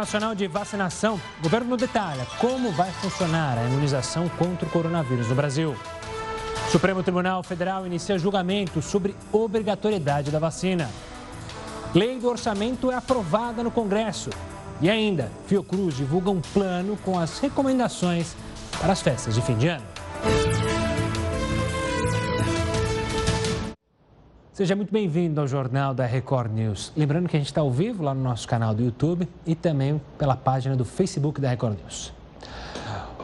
Nacional de Vacinação, o governo detalha como vai funcionar a imunização contra o coronavírus no Brasil. O Supremo Tribunal Federal inicia julgamento sobre obrigatoriedade da vacina. Lei do orçamento é aprovada no Congresso. E ainda, Fiocruz divulga um plano com as recomendações para as festas de fim de ano. Seja muito bem-vindo ao Jornal da Record News. Lembrando que a gente está ao vivo lá no nosso canal do YouTube e também pela página do Facebook da Record News.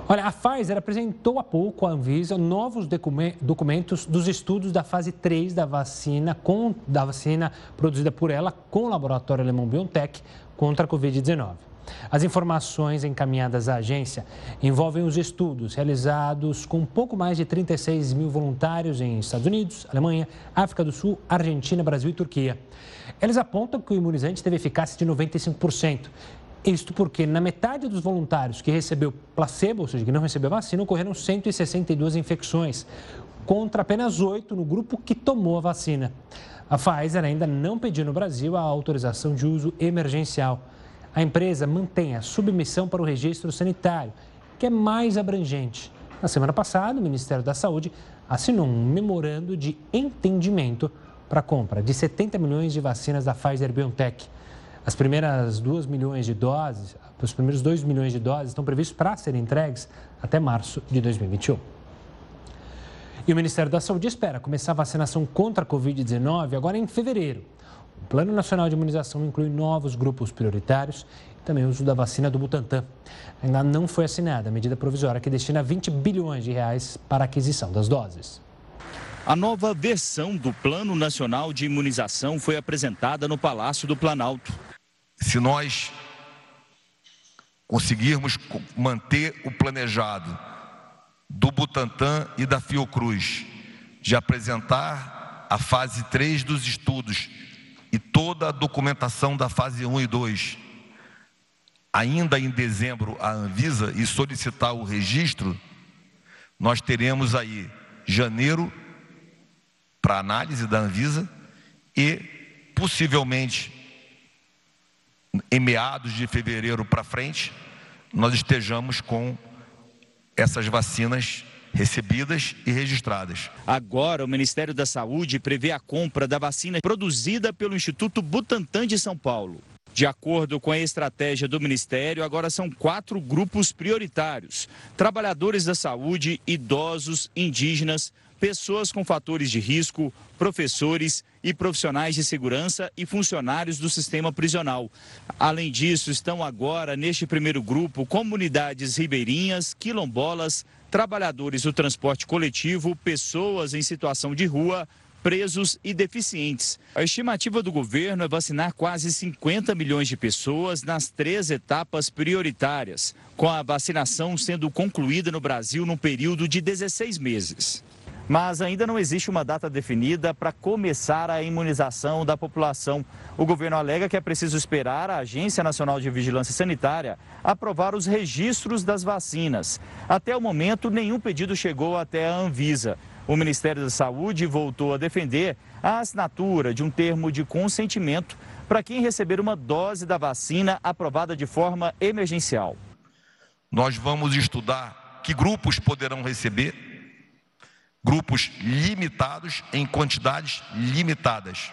Olha, a Pfizer apresentou há pouco à Anvisa novos documentos dos estudos da fase 3 da vacina, com, da vacina produzida por ela com o laboratório alemão BioNTech contra a Covid-19. As informações encaminhadas à agência envolvem os estudos realizados com pouco mais de 36 mil voluntários em Estados Unidos, Alemanha, África do Sul, Argentina, Brasil e Turquia. Eles apontam que o imunizante teve eficácia de 95%. Isto porque na metade dos voluntários que recebeu placebo, ou seja, que não recebeu vacina, ocorreram 162 infecções, contra apenas 8 no grupo que tomou a vacina. A Pfizer ainda não pediu no Brasil a autorização de uso emergencial a empresa mantém a submissão para o registro sanitário, que é mais abrangente. Na semana passada, o Ministério da Saúde assinou um memorando de entendimento para a compra de 70 milhões de vacinas da Pfizer BioNTech. As primeiras 2 milhões de doses, os primeiros 2 milhões de doses estão previstos para serem entregues até março de 2021. E o Ministério da Saúde espera começar a vacinação contra a Covid-19 agora em fevereiro. O Plano Nacional de Imunização inclui novos grupos prioritários e também o uso da vacina do Butantan. Ainda não foi assinada a medida provisória que destina 20 bilhões de reais para a aquisição das doses. A nova versão do Plano Nacional de Imunização foi apresentada no Palácio do Planalto. Se nós conseguirmos manter o planejado do Butantan e da Fiocruz de apresentar a fase 3 dos estudos e toda a documentação da fase 1 e 2, ainda em dezembro, a Anvisa e solicitar o registro, nós teremos aí janeiro para análise da Anvisa e possivelmente em meados de fevereiro para frente, nós estejamos com essas vacinas recebidas e registradas. Agora, o Ministério da Saúde prevê a compra da vacina produzida pelo Instituto Butantan de São Paulo. De acordo com a estratégia do Ministério, agora são quatro grupos prioritários: trabalhadores da saúde, idosos, indígenas, pessoas com fatores de risco, professores e profissionais de segurança e funcionários do sistema prisional. Além disso, estão agora neste primeiro grupo comunidades ribeirinhas, quilombolas, trabalhadores do transporte coletivo, pessoas em situação de rua, presos e deficientes. A estimativa do governo é vacinar quase 50 milhões de pessoas nas três etapas prioritárias, com a vacinação sendo concluída no Brasil num período de 16 meses. Mas ainda não existe uma data definida para começar a imunização da população. O governo alega que é preciso esperar a Agência Nacional de Vigilância Sanitária aprovar os registros das vacinas. Até o momento, nenhum pedido chegou até a Anvisa. O Ministério da Saúde voltou a defender a assinatura de um termo de consentimento para quem receber uma dose da vacina aprovada de forma emergencial. Nós vamos estudar que grupos poderão receber, grupos limitados em quantidades limitadas.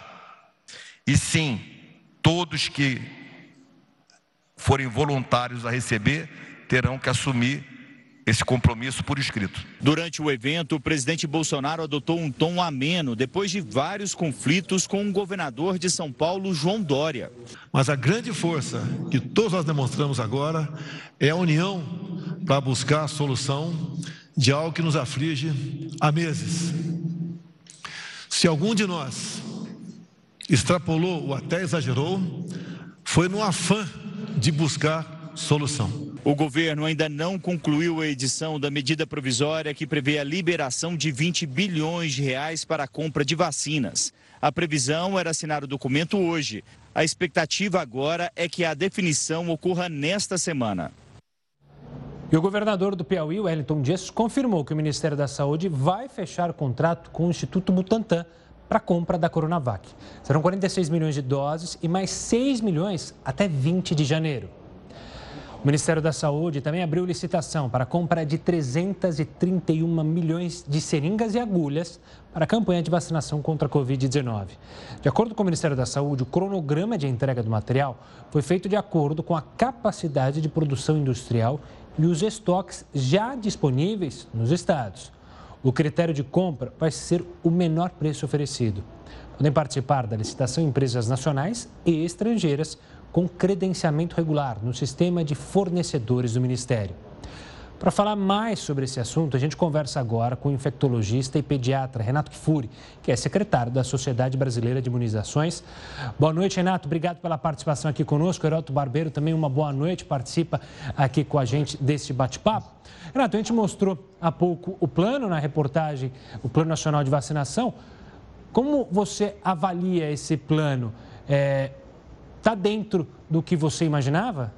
E sim, todos que forem voluntários a receber terão que assumir esse compromisso por escrito. Durante o evento, o presidente Bolsonaro adotou um tom ameno depois de vários conflitos com o governador de São Paulo, João Dória. Mas a grande força que todos nós demonstramos agora é a união para buscar a solução de algo que nos aflige há meses. Se algum de nós extrapolou ou até exagerou, foi no afã de buscar solução. O governo ainda não concluiu a edição da medida provisória que prevê a liberação de 20 bilhões de reais para a compra de vacinas. A previsão era assinar o documento hoje. A expectativa agora é que a definição ocorra nesta semana. E o governador do Piauí, Wellington Dias, confirmou que o Ministério da Saúde vai fechar contrato com o Instituto Butantan para compra da Coronavac. Serão 46 milhões de doses e mais 6 milhões até 20 de janeiro. O Ministério da Saúde também abriu licitação para compra de 331 milhões de seringas e agulhas para a campanha de vacinação contra a Covid-19. De acordo com o Ministério da Saúde, o cronograma de entrega do material foi feito de acordo com a capacidade de produção industrial e os estoques já disponíveis nos estados. O critério de compra vai ser o menor preço oferecido. Podem participar da licitação empresas nacionais e estrangeiras com credenciamento regular no sistema de fornecedores do Ministério. Para falar mais sobre esse assunto, a gente conversa agora com o infectologista e pediatra Renato Kifuri, que é secretário da Sociedade Brasileira de Imunizações. Boa noite, Renato. Obrigado pela participação aqui conosco. Heroto Barbeiro também uma boa noite, participa aqui com a gente deste bate-papo. Renato, a gente mostrou há pouco o plano na reportagem, o Plano Nacional de Vacinação. Como você avalia esse plano? É, Está dentro do que você imaginava?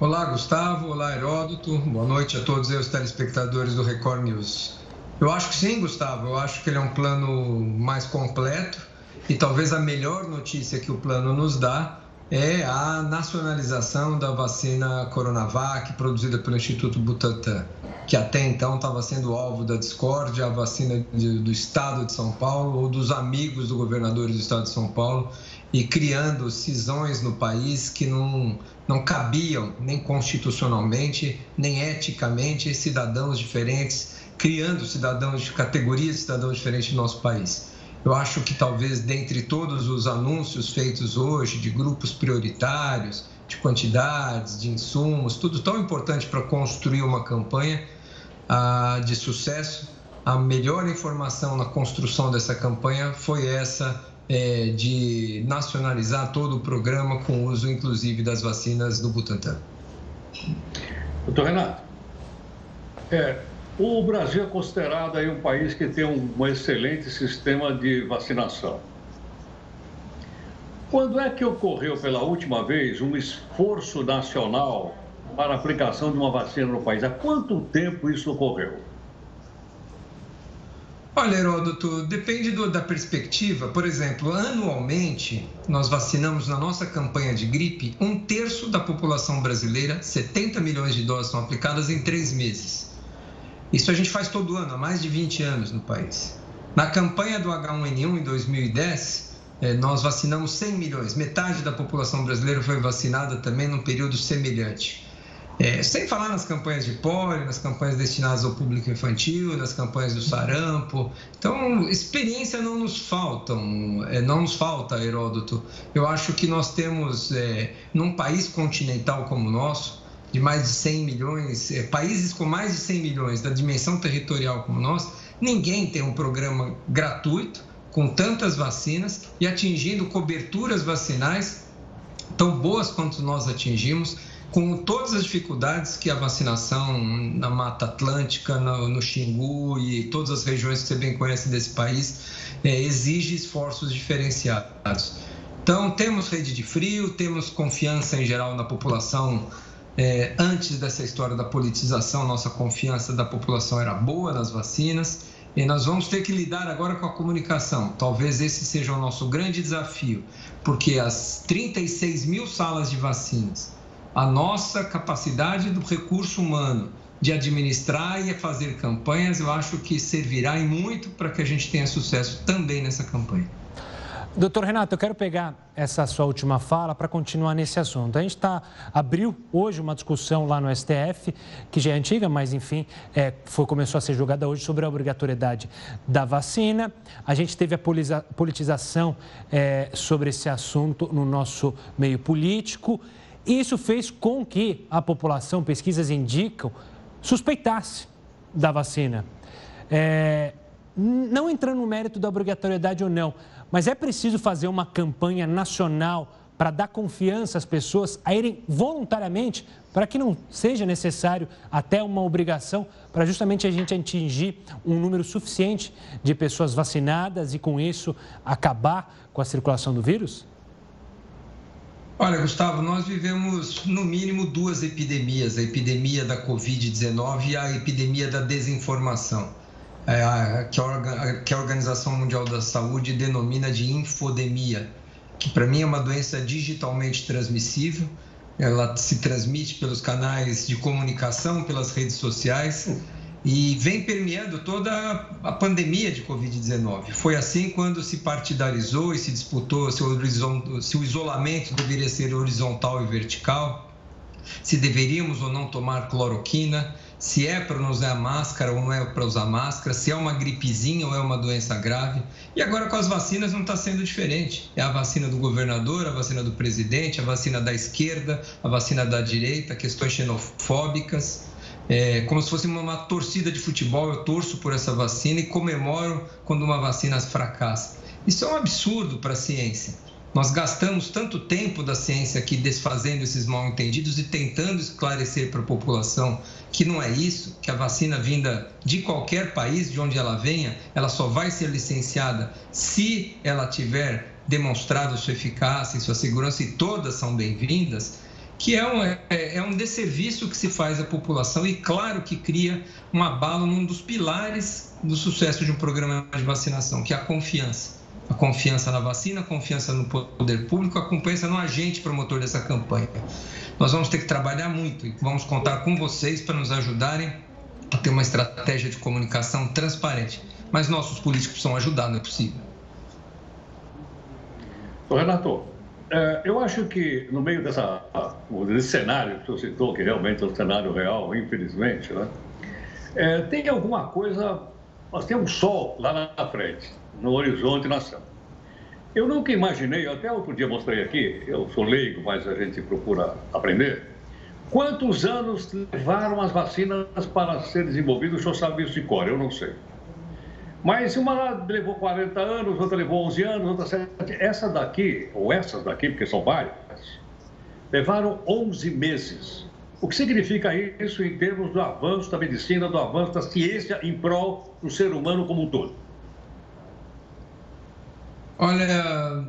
Olá, Gustavo. Olá, Heródoto. Boa noite a todos os telespectadores do Record News. Eu acho que sim, Gustavo. Eu acho que ele é um plano mais completo e talvez a melhor notícia que o plano nos dá é a nacionalização da vacina Coronavac produzida pelo Instituto Butantan, que até então estava sendo alvo da discórdia, a vacina de, do Estado de São Paulo ou dos amigos do governador do Estado de São Paulo e criando cisões no país que não, não cabiam nem constitucionalmente, nem eticamente, cidadãos diferentes, criando cidadãos de categorias de cidadãos diferentes no nosso país. Eu acho que talvez dentre todos os anúncios feitos hoje de grupos prioritários, de quantidades, de insumos, tudo tão importante para construir uma campanha ah, de sucesso, a melhor informação na construção dessa campanha foi essa é, de nacionalizar todo o programa com uso, inclusive, das vacinas do Butantan. Doutor Renato, é, o Brasil é considerado aí um país que tem um, excelente sistema de vacinação. Quando é que ocorreu pela última vez um esforço nacional para a aplicação de uma vacina no país? Há quanto tempo isso ocorreu? Olha, Heródoto, depende do, da perspectiva. Por exemplo, anualmente, nós vacinamos na nossa campanha de gripe um terço da população brasileira, 70 milhões de doses são aplicadas em três meses. Isso a gente faz todo ano, há mais de 20 anos no país. Na campanha do H1N1 em 2010, eh, nós vacinamos 100 milhões, metade da população brasileira foi vacinada também num período semelhante. É, sem falar nas campanhas de polio, nas campanhas destinadas ao público infantil, nas campanhas do sarampo. Então, experiência não nos faltam, é, não nos falta, Heródoto. Eu acho que nós temos, é, num país continental como o nosso, de mais de 100 milhões, é, países com mais de 100 milhões, da dimensão territorial como nós, ninguém tem um programa gratuito com tantas vacinas e atingindo coberturas vacinais tão boas quanto nós atingimos com todas as dificuldades que a vacinação na Mata Atlântica, no, no Xingu e todas as regiões que você bem conhece desse país, é, exige esforços diferenciados. Então, temos rede de frio, temos confiança em geral na população. É, antes dessa história da politização, nossa confiança da população era boa nas vacinas. E nós vamos ter que lidar agora com a comunicação. Talvez esse seja o nosso grande desafio, porque as 36 mil salas de vacinas a nossa capacidade do recurso humano de administrar e fazer campanhas, eu acho que servirá e muito para que a gente tenha sucesso também nessa campanha. Doutor Renato, eu quero pegar essa sua última fala para continuar nesse assunto. A gente tá, abriu hoje uma discussão lá no STF, que já é antiga, mas enfim, é, foi, começou a ser julgada hoje sobre a obrigatoriedade da vacina. A gente teve a politização é, sobre esse assunto no nosso meio político. Isso fez com que a população, pesquisas indicam, suspeitasse da vacina. É, não entrando no mérito da obrigatoriedade ou não, mas é preciso fazer uma campanha nacional para dar confiança às pessoas a irem voluntariamente, para que não seja necessário até uma obrigação, para justamente a gente atingir um número suficiente de pessoas vacinadas e, com isso, acabar com a circulação do vírus? Olha, Gustavo, nós vivemos no mínimo duas epidemias: a epidemia da Covid-19 e a epidemia da desinformação, é, que, a, Organização Mundial da Saúde denomina de infodemia, que para mim é uma doença digitalmente transmissível. ela se transmite pelos canais de comunicação, pelas redes sociais e vem permeando toda a pandemia de Covid-19. Foi assim quando se partidarizou e se disputou se o isolamento deveria ser horizontal e vertical, se deveríamos ou não tomar cloroquina, se é para não usar máscara ou não é para usar máscara, se é uma gripezinha ou é uma doença grave. E agora com as vacinas não está sendo diferente. É a vacina do governador, a vacina do presidente, a vacina da esquerda, a vacina da direita, questões xenofóbicas. É, como se fosse uma, uma torcida de futebol, eu torço por essa vacina e comemoro quando uma vacina fracassa. Isso é um absurdo para a ciência. Nós gastamos tanto tempo da ciência aqui desfazendo esses mal entendidos e tentando esclarecer para a população que não é isso, que a vacina vinda de qualquer país, de onde ela venha, ela só vai ser licenciada se ela tiver demonstrado sua eficácia e sua segurança, e todas são bem-vindas, que é um, é, é um desserviço que se faz à população e, claro, que cria um abalo num dos pilares do sucesso de um programa de vacinação, que é a confiança a confiança na vacina, a confiança no poder público, a confiança no agente promotor dessa campanha. Nós vamos ter que trabalhar muito e vamos contar com vocês para nos ajudarem a ter uma estratégia de comunicação transparente. Mas nossos políticos precisam ajudar, não é possível. Renato, é, eu acho que no meio dessa, desse cenário que você citou, que realmente é um cenário real, infelizmente, né? É, tem alguma coisa. Nós temos um sol lá na frente no horizonte nação. Eu nunca imaginei, até outro dia mostrei aqui, eu sou leigo, mas a gente procura aprender, quantos anos levaram as vacinas para ser desenvolvidas, o senhor sabe isso de cor, eu não sei. Mas uma levou 40 anos, outra levou 11 anos, outra 7. Essa daqui, ou essas daqui, porque são várias, levaram 11 meses. O que significa isso em termos do avanço da medicina, do avanço da ciência em prol do ser humano como um todo? Olha,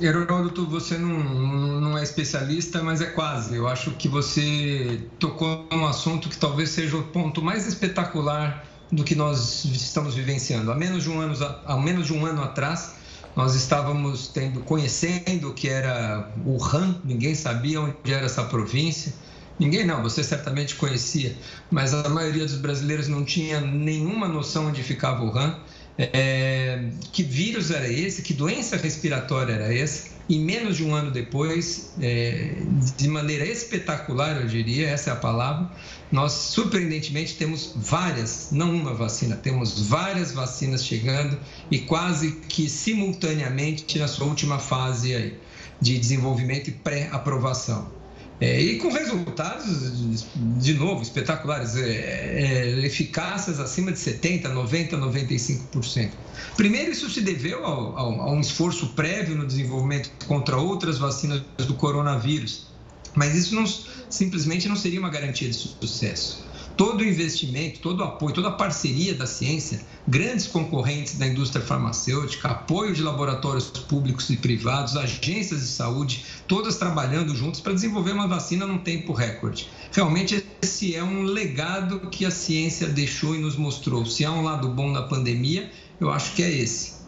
Heródoto, você não, não é especialista, mas é quase. Eu acho que você tocou num assunto que talvez seja o ponto mais espetacular do que nós estamos vivenciando. Há menos de um ano, há menos de um ano atrás, nós estávamos tendo, conhecendo o que era Wuhan, ninguém sabia onde era essa província. Ninguém não, você certamente conhecia, mas a maioria dos brasileiros não tinha nenhuma noção onde ficava Wuhan é, que vírus era esse, que doença respiratória era essa, e menos de um ano depois, é, de maneira espetacular, eu diria, essa é a palavra, nós surpreendentemente temos várias, não uma vacina, temos várias vacinas chegando e quase que simultaneamente na sua última fase aí, de desenvolvimento e pré-aprovação. É, e com resultados, de novo, espetaculares, é, é, eficácias acima de 70%, 90%, 95%. Primeiro, isso se deveu ao, ao, a um esforço prévio no desenvolvimento contra outras vacinas do coronavírus, mas isso não, simplesmente não seria uma garantia de sucesso todo o investimento, todo o apoio, toda a parceria da ciência, grandes concorrentes da indústria farmacêutica, apoio de laboratórios públicos e privados, agências de saúde, todas trabalhando juntos para desenvolver uma vacina num tempo recorde. Realmente, esse é um legado que a ciência deixou e nos mostrou. Se há um lado bom na pandemia, eu acho que é esse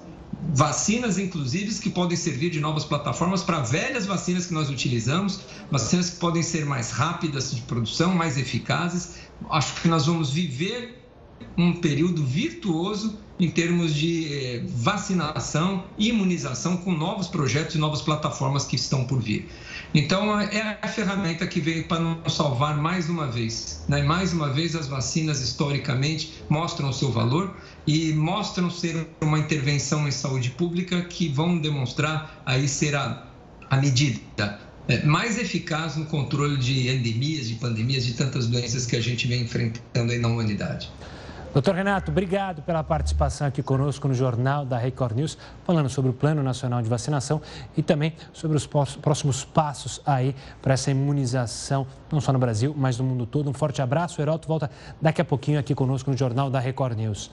vacinas, inclusive, que podem servir de novas plataformas para velhas vacinas que nós utilizamos, vacinas que podem ser mais rápidas de produção, mais eficazes. Acho que nós vamos viver um período virtuoso em termos de eh, vacinação imunização com novos projetos e novas plataformas que estão por vir. Então, é a ferramenta que veio para nos salvar mais uma vez. Né? Mais uma vez, as vacinas, historicamente, mostram o seu valor e mostram ser uma intervenção em saúde pública que vão demonstrar aí ser a, medida é, mais eficaz no controle de endemias, de pandemias, de tantas doenças que a gente vem enfrentando aí na humanidade. Doutor Renato, obrigado pela participação aqui conosco no Jornal da Record News, falando sobre o Plano Nacional de Vacinação e também sobre os próximos passos aí para essa imunização, não só no Brasil, mas no mundo todo. Um forte abraço. O Heraldo volta daqui a pouquinho aqui conosco no Jornal da Record News.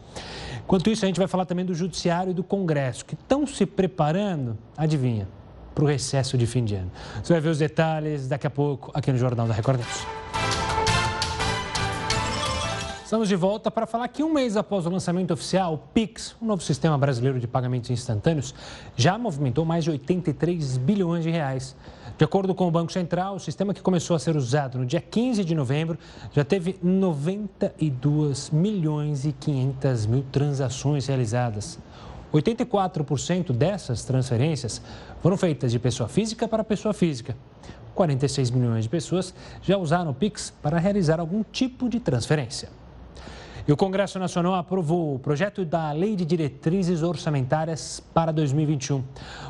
Enquanto isso, a gente vai falar também do Judiciário e do Congresso, que estão se preparando, adivinha, para o recesso de fim de ano. Você vai ver os detalhes daqui a pouco aqui no Jornal da Record News. Estamos de volta para falar que um mês após o lançamento oficial, o Pix, o novo sistema brasileiro de pagamentos instantâneos, já movimentou mais de 83 bilhões de reais. De acordo com o Banco Central, o sistema que começou a ser usado no dia 15 de novembro já teve 92 milhões e 500 mil transações realizadas. 84% dessas transferências foram feitas de pessoa física para pessoa física. 46 milhões de pessoas já usaram o Pix para realizar algum tipo de transferência. E o Congresso Nacional aprovou o projeto da Lei de Diretrizes Orçamentárias para 2021.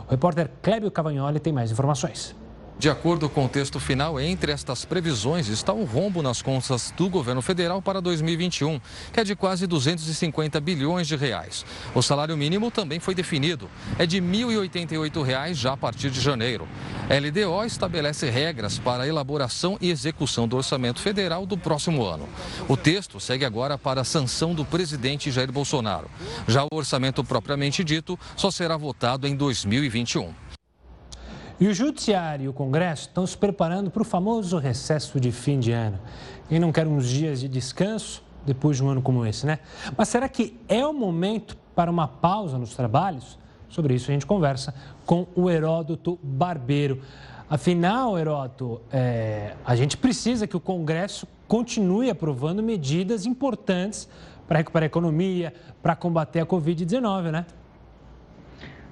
O repórter Clébio Cavagnoli tem mais informações. De acordo com o texto final, entre estas previsões está um rombo nas contas do governo federal para 2021, que é de quase 250 bilhões de reais. O salário mínimo também foi definido, é de 1.088 reais já a partir de janeiro. A LDO estabelece regras para a elaboração e execução do orçamento federal do próximo ano. O texto segue agora para a sanção do presidente Jair Bolsonaro. Já o orçamento propriamente dito só será votado em 2021. E o Judiciário e o Congresso estão se preparando para o famoso recesso de fim de ano. Quem não quer uns dias de descanso depois de um ano como esse, né? Mas será que é o momento para uma pausa nos trabalhos? Sobre isso a gente conversa com o Heródoto Barbeiro. Afinal, Heródoto, é, a gente precisa que o Congresso continue aprovando medidas importantes para recuperar a economia, para combater a Covid-19, né?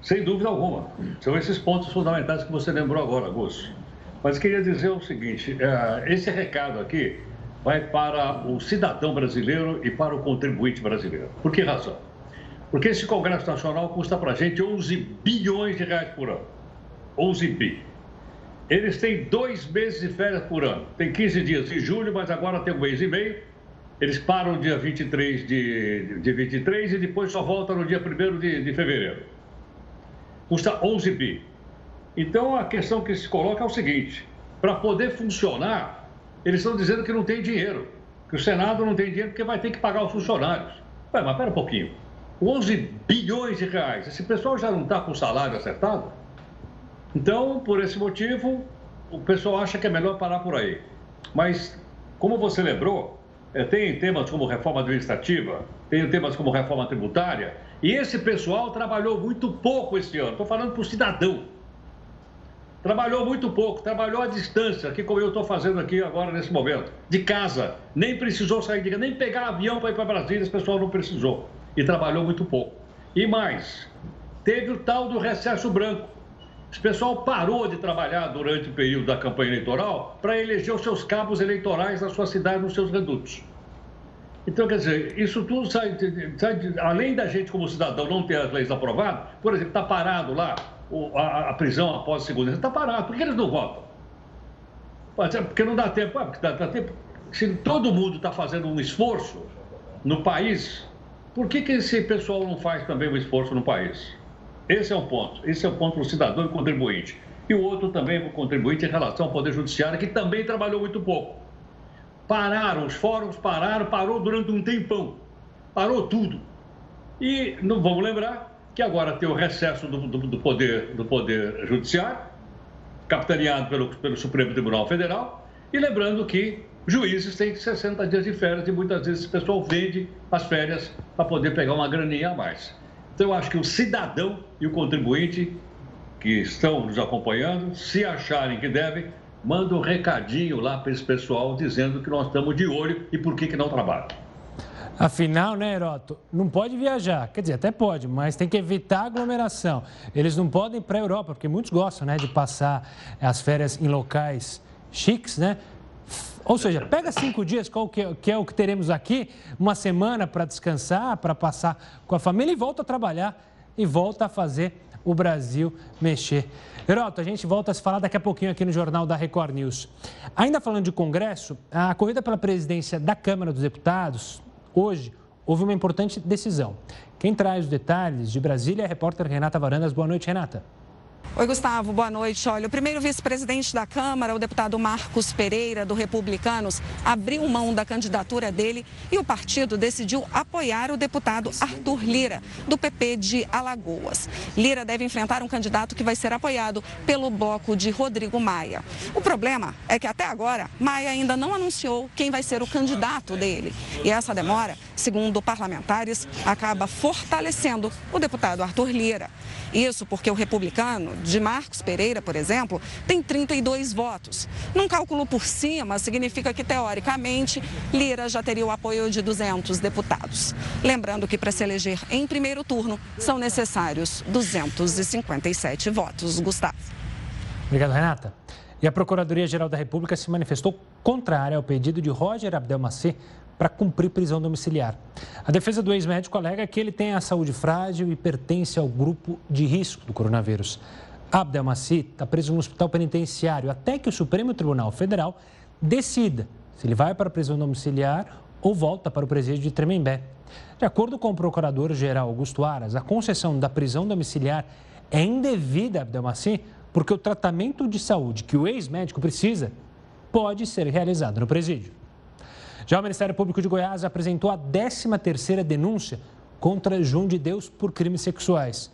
Sem dúvida alguma. São esses pontos fundamentais que você lembrou agora, Augusto. Mas queria dizer o seguinte: é, esse recado aqui vai para o cidadão brasileiro e para o contribuinte brasileiro. Por que razão? Porque esse Congresso Nacional custa para a gente 11 bilhões de reais por ano. 11 bi. Eles têm dois meses de férias por ano. Tem 15 dias de julho, mas agora tem um mês e meio. Eles param dia 23 de, de 23 e depois só voltam no dia 1 de, de fevereiro custa 11 bi. Então a questão que se coloca é o seguinte: para poder funcionar, eles estão dizendo que não tem dinheiro, que o Senado não tem dinheiro porque vai ter que pagar os funcionários. Ué, mas espera um pouquinho: 11 bilhões de reais, esse pessoal já não está com o salário acertado? Então, por esse motivo, o pessoal acha que é melhor parar por aí. Mas, como você lembrou, eh, tem temas como reforma administrativa, tem temas como reforma tributária, e esse pessoal trabalhou muito pouco esse ano. Estou falando para o cidadão. Trabalhou muito pouco, trabalhou à distância, aqui como eu estou fazendo aqui agora nesse momento, de casa. Nem precisou sair de casa, nem pegar avião para ir para Brasília, esse pessoal não precisou. E trabalhou muito pouco. E mais, teve o tal do recesso branco. Esse pessoal parou de trabalhar durante o período da campanha eleitoral para eleger os seus cabos eleitorais na sua cidade, nos seus redutos. Então, quer dizer, isso tudo sai, sai além da gente, como cidadão, não ter as leis aprovadas, por exemplo, está parado lá a, a, prisão após a segunda, está parado. Por que eles não votam? Porque não dá tempo. porque dá, dá tempo. Se todo mundo está fazendo um esforço no país, por que, que esse pessoal não faz também um esforço no país? Esse é um ponto. Esse é o um ponto para o cidadão e contribuinte. E o outro também para o contribuinte em relação ao Poder Judiciário, que também trabalhou muito pouco. Pararam, os fóruns pararam, parou durante um tempão. Parou tudo. E não vamos lembrar que agora tem o recesso do, do, do poder, do poder Judiciário, capitaneado pelo, pelo Supremo Tribunal Federal, e lembrando que juízes têm 60 dias de férias e muitas vezes o pessoal vende as férias para poder pegar uma graninha a mais. Então, eu acho que o cidadão e o contribuinte que estão nos acompanhando, se acharem que devem, manda um recadinho lá para esse pessoal dizendo que nós estamos de olho e por que, que não trabalha. Afinal, né, Heroto, não pode viajar. Quer dizer, até pode, mas tem que evitar aglomeração. Eles não podem ir para a Europa, porque muitos gostam né, de passar as férias em locais chiques, né? Ou seja, pega cinco dias, qual que é, que é o que teremos aqui, uma semana para descansar, para passar com a família e volta a trabalhar e volta a fazer o Brasil mexer. Heroto, a gente volta a se falar daqui a pouquinho aqui no Jornal da Record News. Ainda falando de Congresso, a corrida pela presidência da Câmara dos Deputados, hoje, houve uma importante decisão. Quem traz os detalhes de Brasília é a repórter Renata Varandas. Boa noite, Renata. Oi, Gustavo, boa noite. Olha, o primeiro vice-presidente da Câmara, o deputado Marcos Pereira, do Republicanos, abriu mão da candidatura dele e o partido decidiu apoiar o deputado Arthur Lira, do PP de Alagoas. Lira deve enfrentar um candidato que vai ser apoiado pelo bloco de Rodrigo Maia. O problema é que até agora, Maia ainda não anunciou quem vai ser o candidato dele. E essa demora segundo parlamentares, acaba fortalecendo o deputado Arthur Lira. Isso porque o republicano de Marcos Pereira, por exemplo, tem 32 votos. Num cálculo por cima, significa que, teoricamente, Lira já teria o apoio de 200 deputados. Lembrando que para se eleger em primeiro turno são necessários 257 votos. Gustavo. Obrigado, Renata. E a Procuradoria-Geral da República se manifestou contrária ao pedido de Roger Abdelmacer para cumprir prisão domiciliar. A defesa do ex-médico alega que ele tem a saúde frágil e pertence ao grupo de risco do coronavírus. Abdelmaci está preso no hospital penitenciário até que o Supremo Tribunal Federal decida se ele vai para a prisão domiciliar ou volta para o presídio de Tremembé. De acordo com o procurador-geral Augusto Aras, a concessão da prisão domiciliar é indevida a Abdelmaci porque o tratamento de saúde que o ex-médico precisa pode ser realizado no presídio. Já o Ministério Público de Goiás apresentou a 13ª denúncia contra João de Deus por crimes sexuais.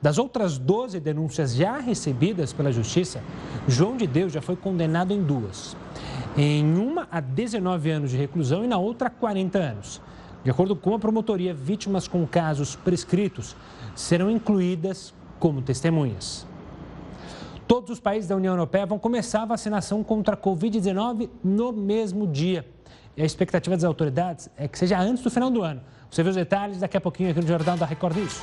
Das outras 12 denúncias já recebidas pela Justiça, João de Deus já foi condenado em duas. Em uma, a 19 anos de reclusão e na outra, a 40 anos. De acordo com a promotoria, vítimas com casos prescritos serão incluídas como testemunhas. Todos os países da União Europeia vão começar a vacinação contra a Covid-19 no mesmo dia. E a expectativa das autoridades é que seja antes do final do ano. Você vê os detalhes daqui a pouquinho aqui no Jornal da Record News.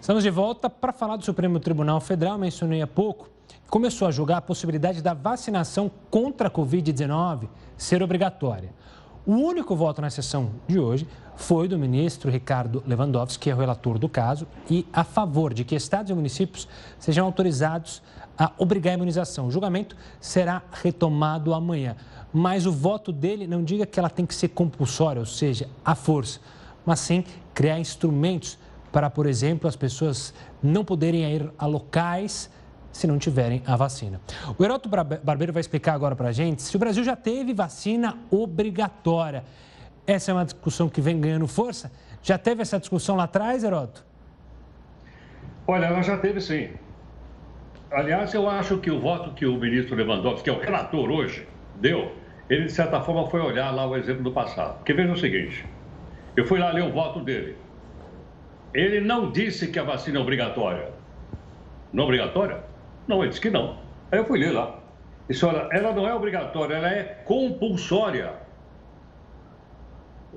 Estamos de volta para falar do Supremo Tribunal Federal. Mencionei há pouco. Começou a julgar a possibilidade da vacinação contra a Covid-19 ser obrigatória. O único voto na sessão de hoje foi do ministro Ricardo Lewandowski, que é o relator do caso, e a favor de que estados e municípios sejam autorizados a obrigar a imunização. O julgamento será retomado amanhã, mas o voto dele não diga que ela tem que ser compulsória, ou seja, à força, mas sim criar instrumentos para, por exemplo, as pessoas não poderem ir a locais se não tiverem a vacina. O Heroto Barbeiro vai explicar agora para a gente se o Brasil já teve vacina obrigatória. Essa é uma discussão que vem ganhando força. Já teve essa discussão lá atrás, Heroto? Olha, ela já teve sim. Aliás, eu acho que o voto que o ministro Lewandowski, que é o relator hoje, deu, ele de certa forma foi olhar lá o exemplo do passado. Porque veja o seguinte: eu fui lá ler o voto dele. Ele não disse que a vacina é obrigatória. Não é obrigatória? Não, ele disse que não. Aí eu fui ler lá. Disse, olha, ela não é obrigatória, ela é compulsória.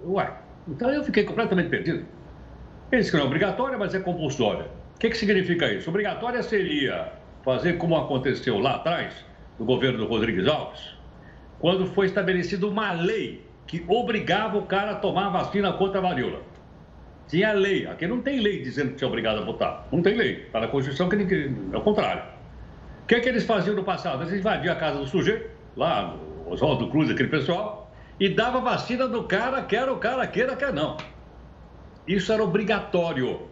Ué, então eu fiquei completamente perdido. Ele disse que não é obrigatória, mas é compulsória. O que, que significa isso? Obrigatória seria fazer como aconteceu lá atrás, no governo do Rodrigues Alves, quando foi estabelecida uma lei que obrigava o cara a tomar a vacina contra a varíola. Tinha lei, aqui não tem lei dizendo que tinha obrigado a votar. Não tem lei. Está na Constituição que é o contrário. O que, é que eles faziam no passado? Eles invadiam a casa do sujeito, lá Oswaldo Cruz, aquele pessoal, e dava vacina do cara, quer o cara queira, quer não. Isso era obrigatório.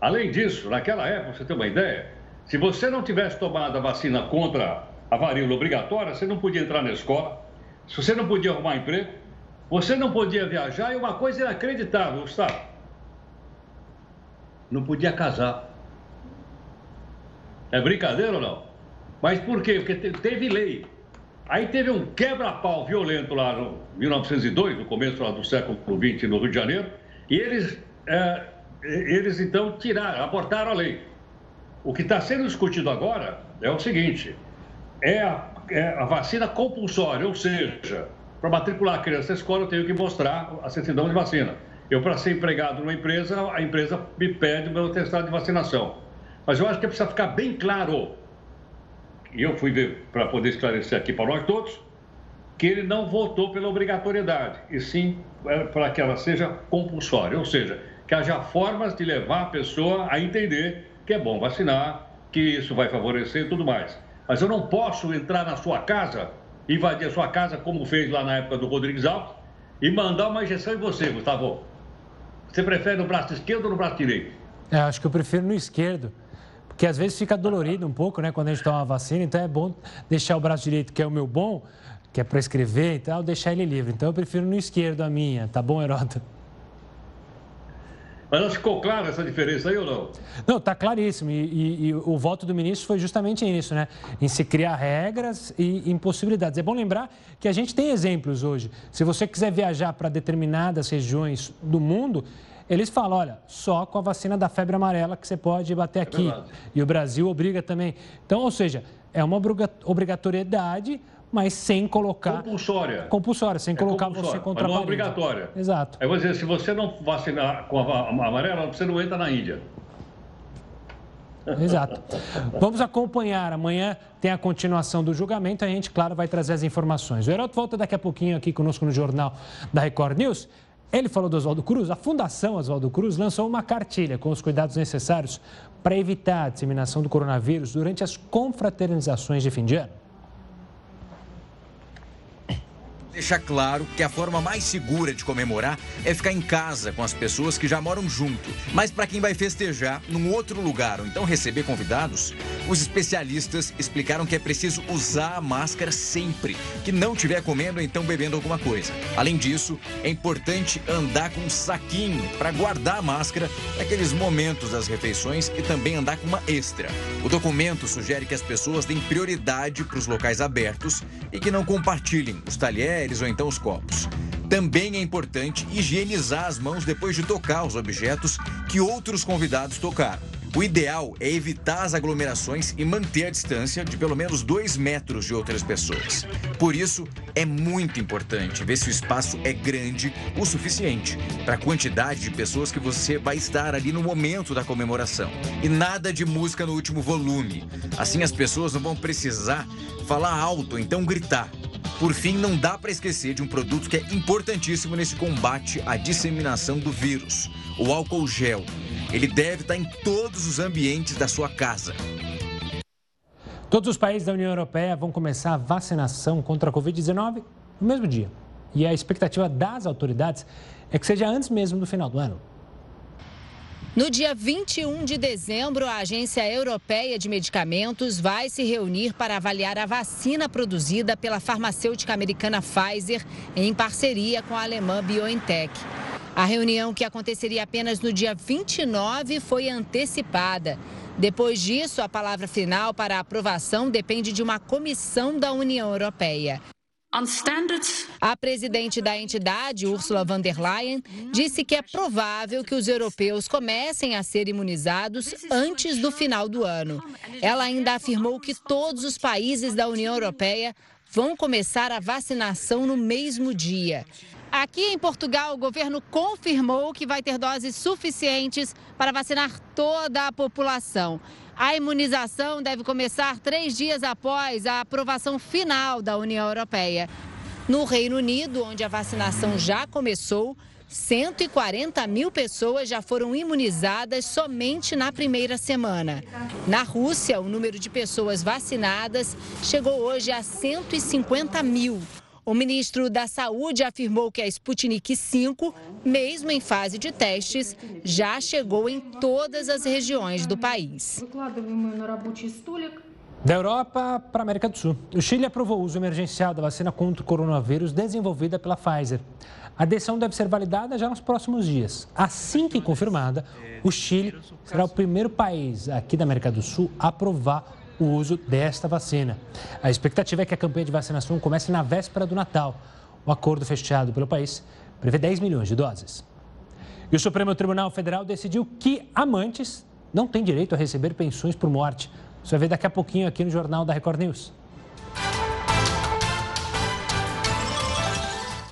Além disso, naquela época, você tem uma ideia, se você não tivesse tomado a vacina contra a varíola obrigatória, você não podia entrar na escola, você não podia arrumar emprego, você não podia viajar e uma coisa inacreditável, Gustavo, não podia casar. É brincadeira ou não? Mas por quê? Porque teve lei. Aí teve um quebra-pau violento lá no 1902, no começo do século XX, no Rio de Janeiro, e eles, é, eles então tiraram, abortaram a lei. O que está sendo discutido agora é o seguinte: é a, é a vacina compulsória, ou seja, para matricular a criança na escola, eu tenho que mostrar a certidão de vacina. Eu, para ser empregado numa empresa, a empresa me pede o meu atestado de vacinação. Mas eu acho que precisa ficar bem claro, e eu fui ver para poder esclarecer aqui para nós todos, que ele não votou pela obrigatoriedade, e sim é, para que ela seja compulsória, ou seja, que haja formas de levar a pessoa a entender que é bom vacinar, que isso vai favorecer e tudo mais. Mas eu não posso entrar na sua casa, invadir a sua casa, como fez lá na época do Rodrigues Alves, e mandar uma injeção em você, Gustavo. Você prefere no braço esquerdo ou no braço direito? É, acho que eu prefiro no esquerdo. Porque às vezes fica dolorido um pouco, né, quando a gente toma a vacina, então é bom deixar o braço direito, que é o meu bom, que é para escrever e tal, deixar ele livre. Então eu prefiro no esquerdo a minha, tá bom, Heródoto? Mas ficou clara essa diferença aí ou não? Não, está claríssimo. E, e, e, o voto do ministro foi justamente nisso, né? Em se criar regras e impossibilidades. É bom lembrar que a gente tem exemplos hoje. Se você quiser viajar para determinadas regiões do mundo, eles falam, olha, só com a vacina da febre amarela que você pode bater é aqui. É e o Brasil obriga também. Então, ou seja, é uma obrigatoriedade mas sem colocar. Compulsória. Compulsória, sem é colocar compulsória, você contra mas não é obrigatória. Exato. Aí você, se você não vacinar com a amarela, você não entra na Índia. Exato. Vamos acompanhar. Amanhã tem a continuação do julgamento. A gente, claro, vai trazer as informações. O Heraldo volta daqui a pouquinho aqui conosco no Jornal da Record News. Ele falou do Oswaldo Cruz. A Fundação Oswaldo Cruz lançou uma cartilha com os cuidados necessários para evitar a disseminação do coronavírus durante as confraternizações de fim de ano. Deixa claro que a forma mais segura de comemorar é ficar em casa com as pessoas que já moram junto. Mas para quem vai festejar num outro lugar ou então receber convidados, os especialistas explicaram que é preciso usar a máscara sempre que não estiver comendo ou então bebendo alguma coisa. Além disso, é importante andar com um saquinho para guardar a máscara naqueles momentos das refeições e também andar com uma extra. O documento sugere que as pessoas deem prioridade para os locais abertos e que não compartilhem os talheres talheres ou então os copos. Também é importante higienizar as mãos depois de tocar os objetos que outros convidados tocaram. O ideal é evitar as aglomerações e manter a distância de pelo menos dois metros de outras pessoas. Por isso, é muito importante ver se o espaço é grande o suficiente para a quantidade de pessoas que você vai estar ali no momento da comemoração. E nada de música no último volume. Assim, as pessoas não vão precisar falar alto então gritar. Por fim, não dá para esquecer de um produto que é importantíssimo nesse combate à disseminação do vírus: o álcool gel. Ele deve estar em todos os ambientes da sua casa. Todos os países da União Europeia vão começar a vacinação contra a Covid-19 no mesmo dia. E a expectativa das autoridades é que seja antes mesmo do final do ano. No dia 21 de dezembro, a Agência Europeia de Medicamentos vai se reunir para avaliar a vacina produzida pela farmacêutica americana Pfizer em parceria com a alemã BioNTech. A reunião, que aconteceria apenas no dia 29, foi antecipada. Depois disso, a palavra final para a aprovação depende de uma comissão da União Europeia. A presidente da entidade, Ursula von der Leyen, disse que é provável que os europeus comecem a ser imunizados antes do final do ano. Ela ainda afirmou que todos os países da União Europeia vão começar a vacinação no mesmo dia. Aqui em Portugal, o governo confirmou que vai ter doses suficientes para vacinar toda a população. A imunização deve começar três dias após a aprovação final da União Europeia. No Reino Unido, onde a vacinação já começou, 140 mil pessoas já foram imunizadas somente na primeira semana. Na Rússia, o número de pessoas vacinadas chegou hoje a 150 mil. O ministro da Saúde afirmou que a Sputnik V, mesmo em fase de testes, já chegou em todas as regiões do país. Da Europa para a América do Sul. O Chile aprovou o uso emergencial da vacina contra o coronavírus desenvolvida pela Pfizer. A decisão deve ser validada já nos próximos dias. Assim que confirmada, o Chile será o primeiro país aqui da América do Sul a aprovar o uso desta vacina. A expectativa é que a campanha de vacinação comece na véspera do Natal. O acordo fechado pelo país prevê 10 milhões de doses. E o Supremo Tribunal Federal decidiu que amantes não têm direito a receber pensões por morte. Você vai ver daqui a pouquinho aqui no Jornal da Record News.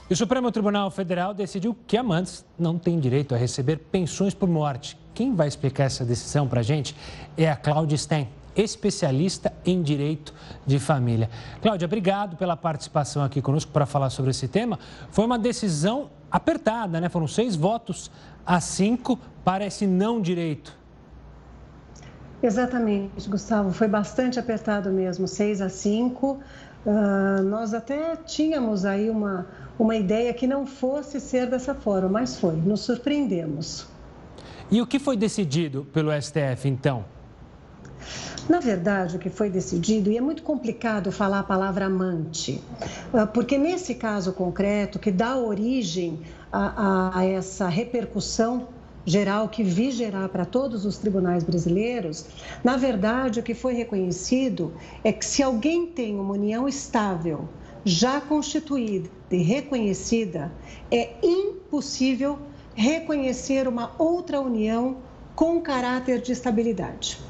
E o Supremo Tribunal Federal decidiu que amantes não têm direito a receber pensões por morte. Quem vai explicar essa decisão para a gente é a Cláudia Stein especialista em direito de família. Cláudia, obrigado pela participação aqui conosco para falar sobre esse tema. Foi uma decisão apertada, né? Foram seis votos a cinco para esse não direito. Exatamente, Gustavo. Foi bastante apertado mesmo, seis a cinco. Uh, nós até tínhamos aí uma, uma ideia que não fosse ser dessa forma, mas foi. Nos surpreendemos. E o que foi decidido pelo STF, então? Na verdade, o que foi decidido, e é muito complicado falar a palavra amante, ah, porque nesse caso concreto, que dá origem a, a essa repercussão geral que vigerá para todos os tribunais brasileiros, na verdade, o que foi reconhecido é que se alguém tem uma união estável, já constituída e reconhecida, é impossível reconhecer uma outra união com caráter de estabilidade.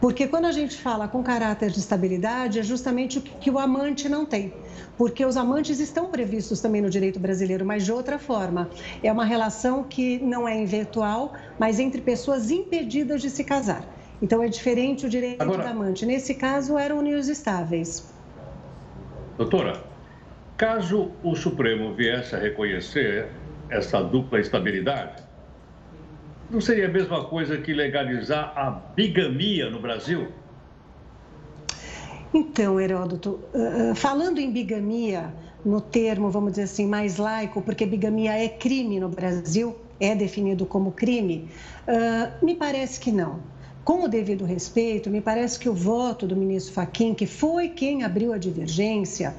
Porque quando a gente fala com caráter de estabilidade, é justamente o que o amante não tem. Porque os amantes estão previstos também no direito brasileiro, mas de outra forma. É uma relação que não é virtual, mas entre pessoas impedidas de se casar. Então é diferente o direito Agora, do amante. Nesse caso, eram uniões estáveis. Doutora, caso o Supremo viesse a reconhecer essa dupla estabilidade, não seria a mesma coisa que legalizar a bigamia no Brasil? Então, Heródoto, uh, falando em bigamia, no termo, vamos dizer assim, mais laico, porque bigamia é crime no Brasil, é definido como crime, uh, me parece que não. Com o devido respeito, me parece que o voto do ministro Faquim, que foi quem abriu a divergência,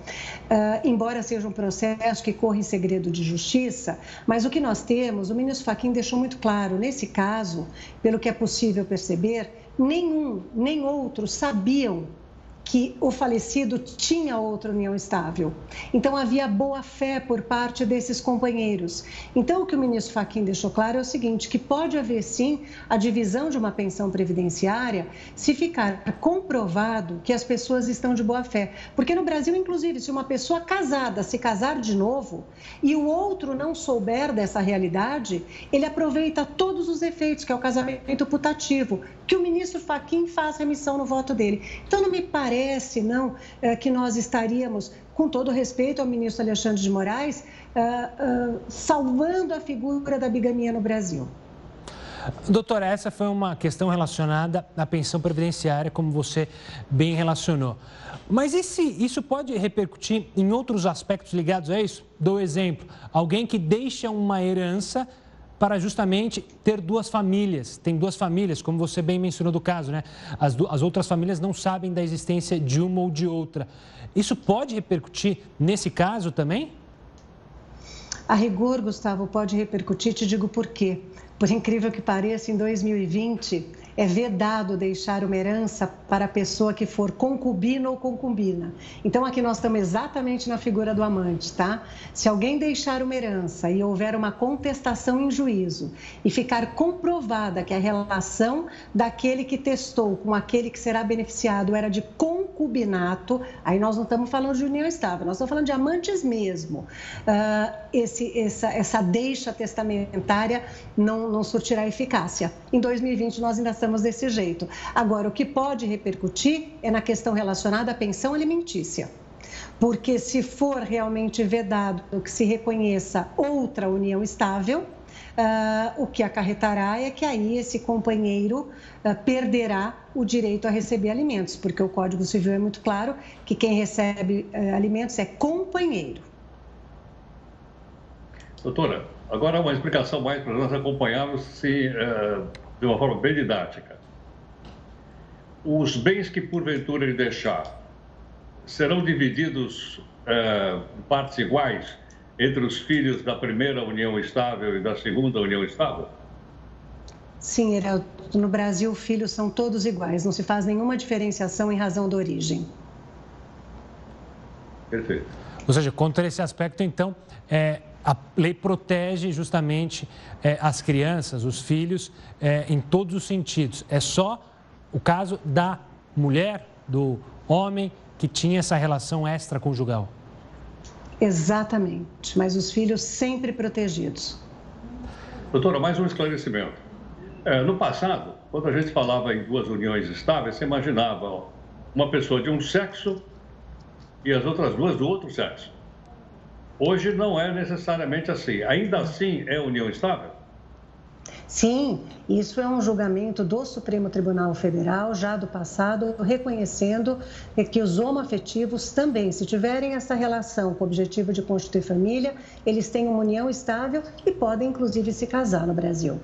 uh, embora seja um processo que corre em segredo de justiça, mas o que nós temos, o ministro Faquim deixou muito claro, nesse caso, pelo que é possível perceber, nenhum nem outro sabiam que o falecido tinha outra união estável. Então havia boa fé por parte desses companheiros. Então o que o ministro Faquim deixou claro é o seguinte, que pode haver sim a divisão de uma pensão previdenciária se ficar comprovado que as pessoas estão de boa fé. Porque no Brasil, inclusive, se uma pessoa casada se casar de novo e o outro não souber dessa realidade, ele aproveita todos os efeitos, que é o casamento putativo, que o ministro Faquim faz remissão no voto dele. Então não me parece não, é, que nós estaríamos, com todo respeito ao ministro Alexandre de Moraes, é, é, salvando a figura da bigamia no Brasil. Doutora, essa foi uma questão relacionada à pensão previdenciária, como você bem relacionou. Mas e se isso pode repercutir em outros aspectos ligados a isso? Dou exemplo: alguém que deixa uma herança para justamente ter duas famílias. Tem duas famílias, como você bem mencionou do caso, né? As, as outras famílias não sabem da existência de uma ou de outra. Isso pode repercutir nesse caso também? A rigor, Gustavo, pode repercutir, te digo por quê. Por incrível que pareça, em 2020, é vedado deixar uma herança para a pessoa que for concubina ou concubina. Então, aqui nós estamos exatamente na figura do amante, tá? Se alguém deixar uma herança e houver uma contestação em juízo e ficar comprovada que a relação daquele que testou com aquele que será beneficiado era de concubinato, aí nós não estamos falando de união estável, nós estamos falando de amantes mesmo. Uh, esse, essa, essa deixa testamentária não, não surtirá eficácia. Em 2020, nós ainda estamos estamos desse jeito. Agora, o que pode repercutir é na questão relacionada à pensão alimentícia. Porque se for realmente vedado que se reconheça outra união estável, uh, o que acarretará é que aí esse companheiro uh, perderá o direito a receber alimentos, porque o Código Civil é muito claro que quem recebe uh, alimentos é companheiro. Doutora, agora uma explicação mais para nós acompanharmos se de uma forma bem didática. Os bens que porventura ele deixar serão divididos é, em partes iguais entre os filhos da primeira união estável e da segunda união estável? Sim, Heraldo. No Brasil, filhos são todos iguais, não se faz nenhuma diferenciação em razão da origem. Perfeito. Ou seja, contra esse aspecto, então, é, a lei protege justamente é, as crianças, os filhos, é, em todos os sentidos. É só o caso da mulher, do homem que tinha essa relação extraconjugal. Exatamente, mas os filhos sempre protegidos. Doutora, mais um esclarecimento. É, no passado, quando a gente falava em duas uniões estáveis, você imaginava uma pessoa de um sexo e as outras duas do outro sexo. Hoje não é necessariamente assim. Ainda assim é união estável? Sim, isso é um julgamento do Supremo Tribunal Federal, já do passado, reconhecendo que os homoafetivos também, se tiverem essa relação com o objetivo de constituir família, eles têm uma união estável e podem, inclusive, se casar no Brasil.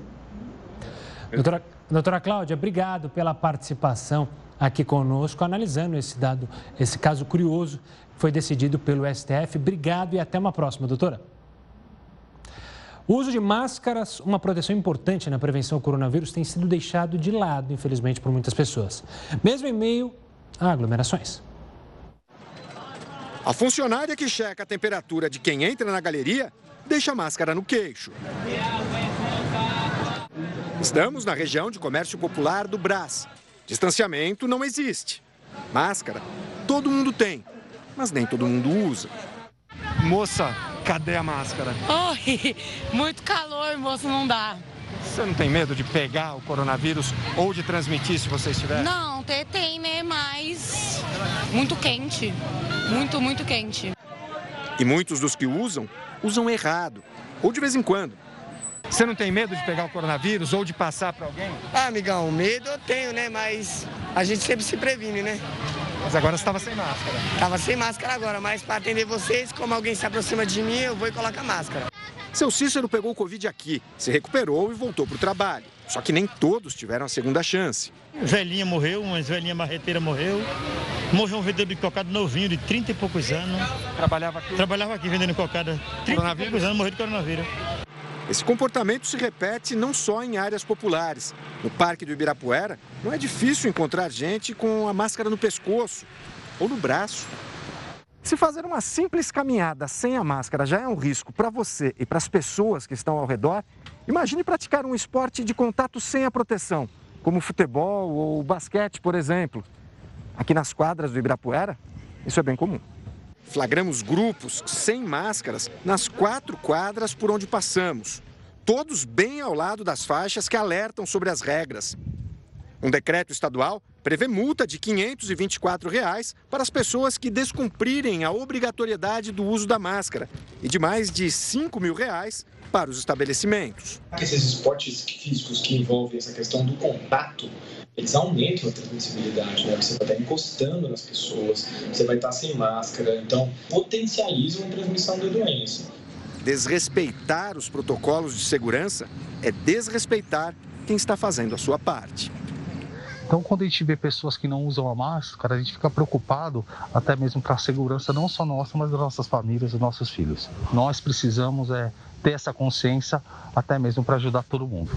Doutora, doutora Cláudia, obrigado pela participação aqui conosco, analisando esse dado, esse caso curioso foi decidido pelo STF. Obrigado e até uma próxima, doutora. O uso de máscaras, uma proteção importante na prevenção ao coronavírus, tem sido deixado de lado, infelizmente, por muitas pessoas, mesmo em meio a aglomerações. A funcionária que checa a temperatura de quem entra na galeria deixa a máscara no queixo. Estamos na região de comércio popular do Brás. Distanciamento não existe. Máscara, todo mundo tem, mas nem todo mundo usa. Moça, cadê a máscara? Oi, muito calor, moço, não dá. Você não tem medo de pegar o coronavírus ou de transmitir se você estiver? Não, tem, tem né? Mas muito quente. Muito, muito quente. E muitos dos que usam, usam errado. Ou de vez em quando. Você não tem medo de pegar o coronavírus ou de passar para alguém? Ah, amigão, medo eu tenho, né? Mas a gente sempre se previne, né? Mas agora você estava sem máscara. Tava sem máscara agora, mas para atender vocês, como alguém se aproxima de mim, eu vou e coloco a máscara. Seu Cícero pegou o Covid aqui, se recuperou e voltou para o trabalho. Só que nem todos tiveram a segunda chance. Velhinha morreu, uma velhinha marreteira morreu. Morreu um vendedor de cocada novinho, de 30 e poucos anos. Trabalhava aqui? Trabalhava aqui vendendo cocada. 30 e poucos anos, morreu de coronavírus. Esse comportamento se repete não só em áreas populares. No Parque do Ibirapuera, não é difícil encontrar gente com a máscara no pescoço ou no braço. Se fazer uma simples caminhada sem a máscara já é um risco para você e para as pessoas que estão ao redor, imagine praticar um esporte de contato sem a proteção, como futebol ou basquete, por exemplo. Aqui nas quadras do Ibirapuera, isso é bem comum. Flagramos grupos sem máscaras nas quatro quadras por onde passamos, todos bem ao lado das faixas que alertam sobre as regras. Um decreto estadual prevê multa de 524 reais para as pessoas que descumprirem a obrigatoriedade do uso da máscara e de mais de 5 mil reais para os estabelecimentos. Esses esportes físicos que envolvem essa questão do contato, eles aumentam a transmissibilidade, né? Você vai estar encostando nas pessoas, você vai estar sem máscara, então potencializam a transmissão da doença. Desrespeitar os protocolos de segurança é desrespeitar quem está fazendo a sua parte. Então, quando a gente vê pessoas que não usam a máscara, a gente fica preocupado até mesmo para a segurança não só nossa, mas das nossas famílias, dos nossos filhos. Nós precisamos é, ter essa consciência até mesmo para ajudar todo mundo.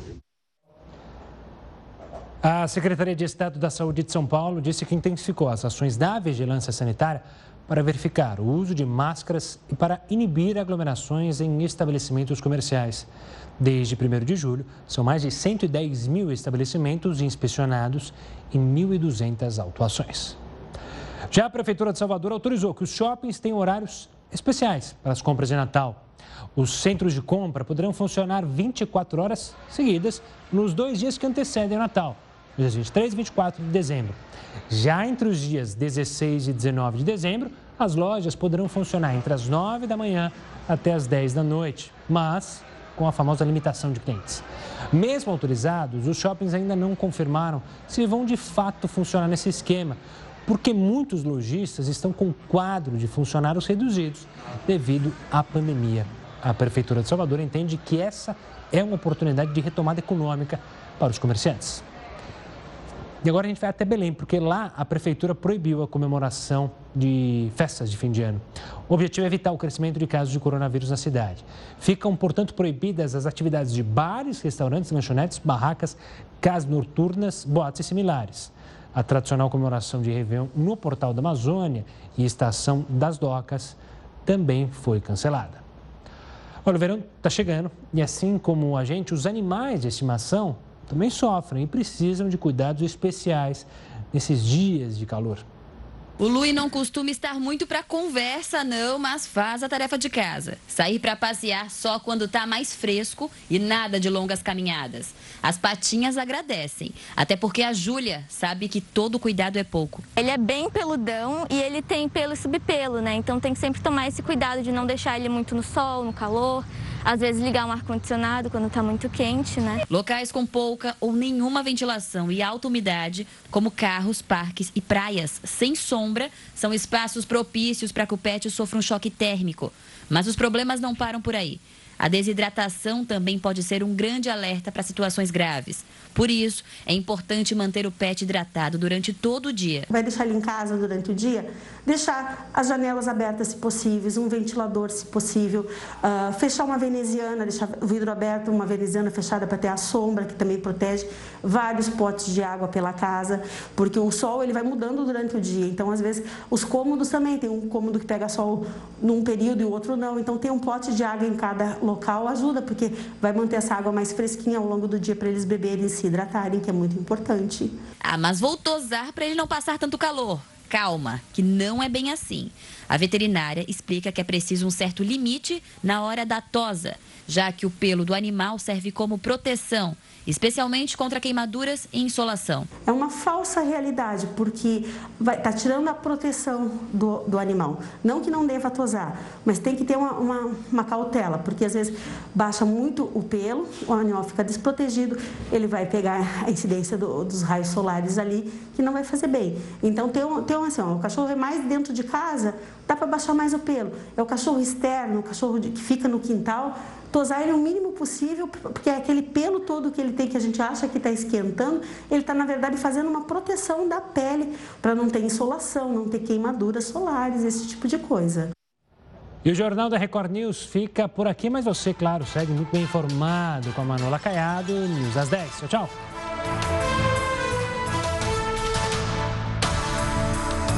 A Secretaria de Estado da Saúde de São Paulo disse que intensificou as ações da vigilância sanitária para verificar o uso de máscaras e para inibir aglomerações em estabelecimentos comerciais. Desde 1 de julho, são mais de 110 mil estabelecimentos inspecionados e 1.200 autuações. Já a Prefeitura de Salvador autorizou que os shoppings tenham horários especiais para as compras de Natal. Os centros de compra poderão funcionar 24 horas seguidas nos dois dias que antecedem o Natal, dias 23 e 24 de dezembro. Já entre os dias 16 e 19 de dezembro, as lojas poderão funcionar entre as 9 da manhã até as 10 da noite, mas com a famosa limitação de clientes. Mesmo autorizados, os shoppings ainda não confirmaram se vão de fato funcionar nesse esquema, porque muitos lojistas estão com quadro de funcionários reduzidos devido à pandemia. A Prefeitura de Salvador entende que essa é uma oportunidade de retomada econômica para os comerciantes. E agora a gente vai até Belém, porque lá a prefeitura proibiu a comemoração de festas de fim de ano. O objetivo é evitar o crescimento de casos de coronavírus na cidade. Ficam, portanto, proibidas as atividades de bares, restaurantes, lanchonetes, barracas, casas noturnas, boates e similares. A tradicional comemoração de Réveillon no Portal da Amazônia e Estação das Docas também foi cancelada. Olha, o verão está chegando e assim como a gente, os animais de estimação também sofrem e precisam de cuidados especiais nesses dias de calor. O Lui não costuma estar muito para conversa, não, mas faz a tarefa de casa. Sair para passear só quando está mais fresco e nada de longas caminhadas. As patinhas agradecem, até porque a Júlia sabe que todo cuidado é pouco. Ele é bem peludão e ele tem pelo e subpelo, né? Então tem que sempre tomar esse cuidado de não deixar ele muito no sol, no calor às vezes ligar um ar-condicionado quando está muito quente, né? Locais com pouca ou nenhuma ventilação e alta umidade, como carros, parques e praias sem sombra, são espaços propícios para que o pet sofra um choque térmico. Mas os problemas não param por aí. A desidratação também pode ser um grande alerta para situações graves. Por isso, é importante manter o pet hidratado durante todo o dia. Vai deixar ele em casa durante o dia? Deixar as janelas abertas se possível, um ventilador se possível, uh, fechar uma veneziana, deixar o vidro aberto, uma veneziana fechada para ter a sombra, que também protege, vários potes de água pela casa, porque o sol ele vai mudando durante o dia. Então, às vezes, os cômodos também, tem um cômodo que pega sol num período e o outro não. Então, ter um pote de água em cada local ajuda, porque vai manter essa água mais fresquinha ao longo do dia para eles beberem e hidratarem, que é muito importante. Ah, mas vou tosar para ele não passar tanto calor. Calma, que não é bem assim. A veterinária explica que é preciso um certo limite na hora da tosa, já que o pelo do animal serve como proteção especialmente contra queimaduras e insolação. É uma falsa realidade, porque está tirando a proteção do, do, animal. Não que não deva tosar, mas tem que ter uma, uma, uma, cautela, porque às vezes baixa muito o pelo, o animal fica desprotegido, ele vai pegar a incidência do, dos raios solares ali, que não vai fazer bem. Então, tem, um, tem uma assim, ó, o cachorro é mais dentro de casa, dá para baixar mais o pelo. É o cachorro externo, o cachorro que fica no quintal, tosar ele o mínimo possível, porque é aquele pelo todo que ele tem, que a gente acha que está esquentando, ele está, na verdade, fazendo uma proteção da pele, para não ter insolação, não ter queimaduras solares, esse tipo de coisa. E o Jornal da Record News fica por aqui, mas você, claro, segue muito bem informado com a Manola Caiado, News às 10. Tchau, tchau.